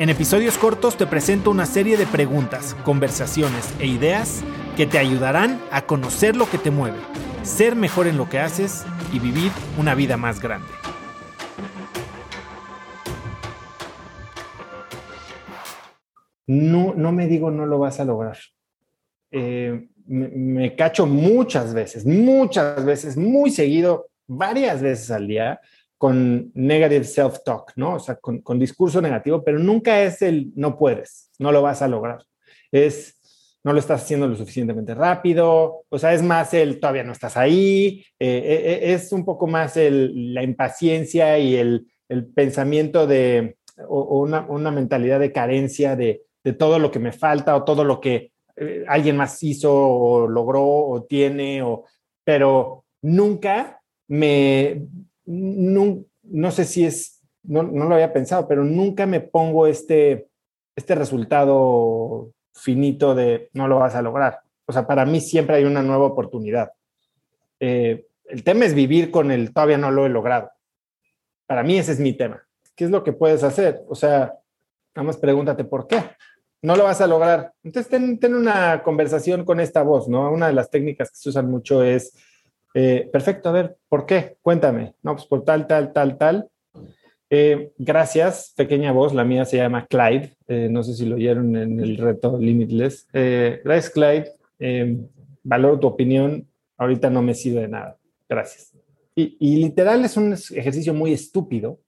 En episodios cortos te presento una serie de preguntas, conversaciones e ideas que te ayudarán a conocer lo que te mueve, ser mejor en lo que haces y vivir una vida más grande. No, no me digo no lo vas a lograr. Eh, me, me cacho muchas veces, muchas veces, muy seguido, varias veces al día, con negative self-talk, ¿no? O sea, con, con, discurso negativo, pero nunca es el no puedes, no lo vas a lograr. Es no lo estás haciendo lo suficientemente rápido, o sea, es más el todavía no estás ahí, eh, eh, eh es un poco más el, la impaciencia y el, el pensamiento de, o, o una, una, mentalidad de carencia de, de, todo lo que me falta o todo lo que eh, alguien más hizo o logró o tiene, o, pero nunca me no, sé si es, no, no, lo había pensado, pero nunca me pongo este, este resultado finito de no lo vas a lograr. O sea, para mí siempre hay una nueva oportunidad. Eh, el tema es vivir con el todavía no lo he logrado. Para mí ese es mi tema. ¿Qué es lo que puedes hacer? O sea, nada más pregúntate por qué. No lo vas a lograr. Entonces, ten, ten una conversación con esta voz, ¿no? Una de las técnicas que se usan mucho es eh, perfecto, a ver, ¿por qué? Cuéntame. No, pues por tal, tal, tal, tal. Eh, gracias, pequeña voz, la mía se llama Clyde, eh, no sé si lo oyeron en el reto Limitless. Gracias, Clyde, valoro tu opinión, ahorita no me sirve de nada, gracias. Y, y, literal es un ejercicio muy estúpido,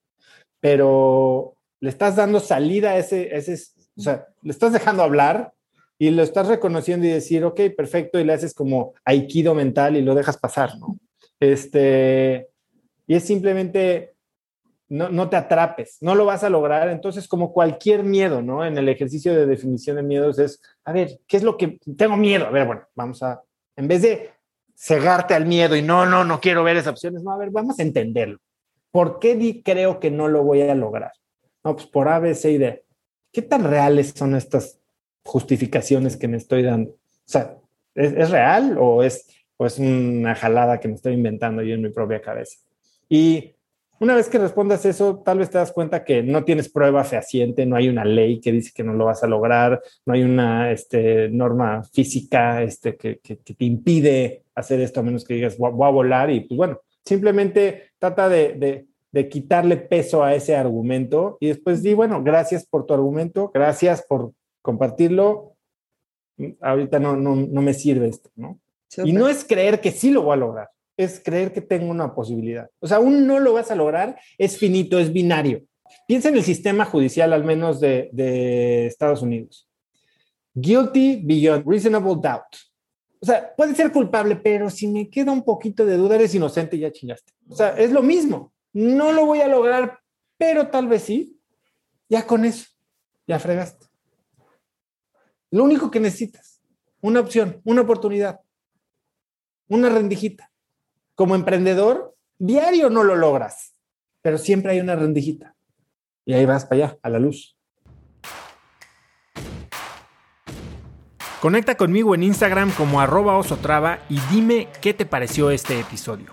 pero le estás dando salida a ese, a ese, o sea, le estás dejando hablar y lo estás reconociendo y decir, ok, perfecto, y le haces como aikido mental y lo dejas pasar, ¿no? Este, y es simplemente, no, no, te atrapes, no lo vas a lograr. Entonces, como cualquier miedo, ¿no? En el ejercicio de definición de miedos es, a ver, ¿qué es lo que tengo miedo? A ver, bueno, vamos a, en vez de cegarte al miedo y no, no, no quiero ver esas opciones, no, a ver, vamos a entenderlo. ¿Por qué di, creo que no lo voy a lograr? No, pues por A, B, C y D. ¿Qué tan reales son estas justificaciones que me estoy dando. O sea, ¿es, es real o es, o es una jalada que me estoy inventando yo en mi propia cabeza? Y una vez que respondas eso, tal vez te das cuenta que no tienes prueba fehaciente, no hay una ley que dice que no lo vas a lograr, no hay una este, norma física este, que, que, que, te impide hacer esto a menos que digas voy a volar y pues bueno, simplemente trata de, de, de, quitarle peso a ese argumento y después di, bueno, gracias por tu argumento, gracias por compartirlo, ahorita no, no, no me sirve esto, ¿no? Super. Y no es creer que sí lo voy a lograr, es creer que tengo una posibilidad. O sea, aún no lo vas a lograr, es finito, es binario. Piensa en el sistema judicial, al menos de, de Estados Unidos. Guilty beyond reasonable doubt. O sea, puede ser culpable, pero si me queda un poquito de duda, eres inocente y ya chingaste. O sea, es lo mismo. No lo voy a lograr, pero tal vez sí. Ya con eso, ya fregaste. Lo único que necesitas, una opción, una oportunidad, una rendijita. Como emprendedor, diario no lo logras, pero siempre hay una rendijita. Y ahí vas para allá, a la luz. Conecta conmigo en Instagram como arroba osotrava y dime qué te pareció este episodio.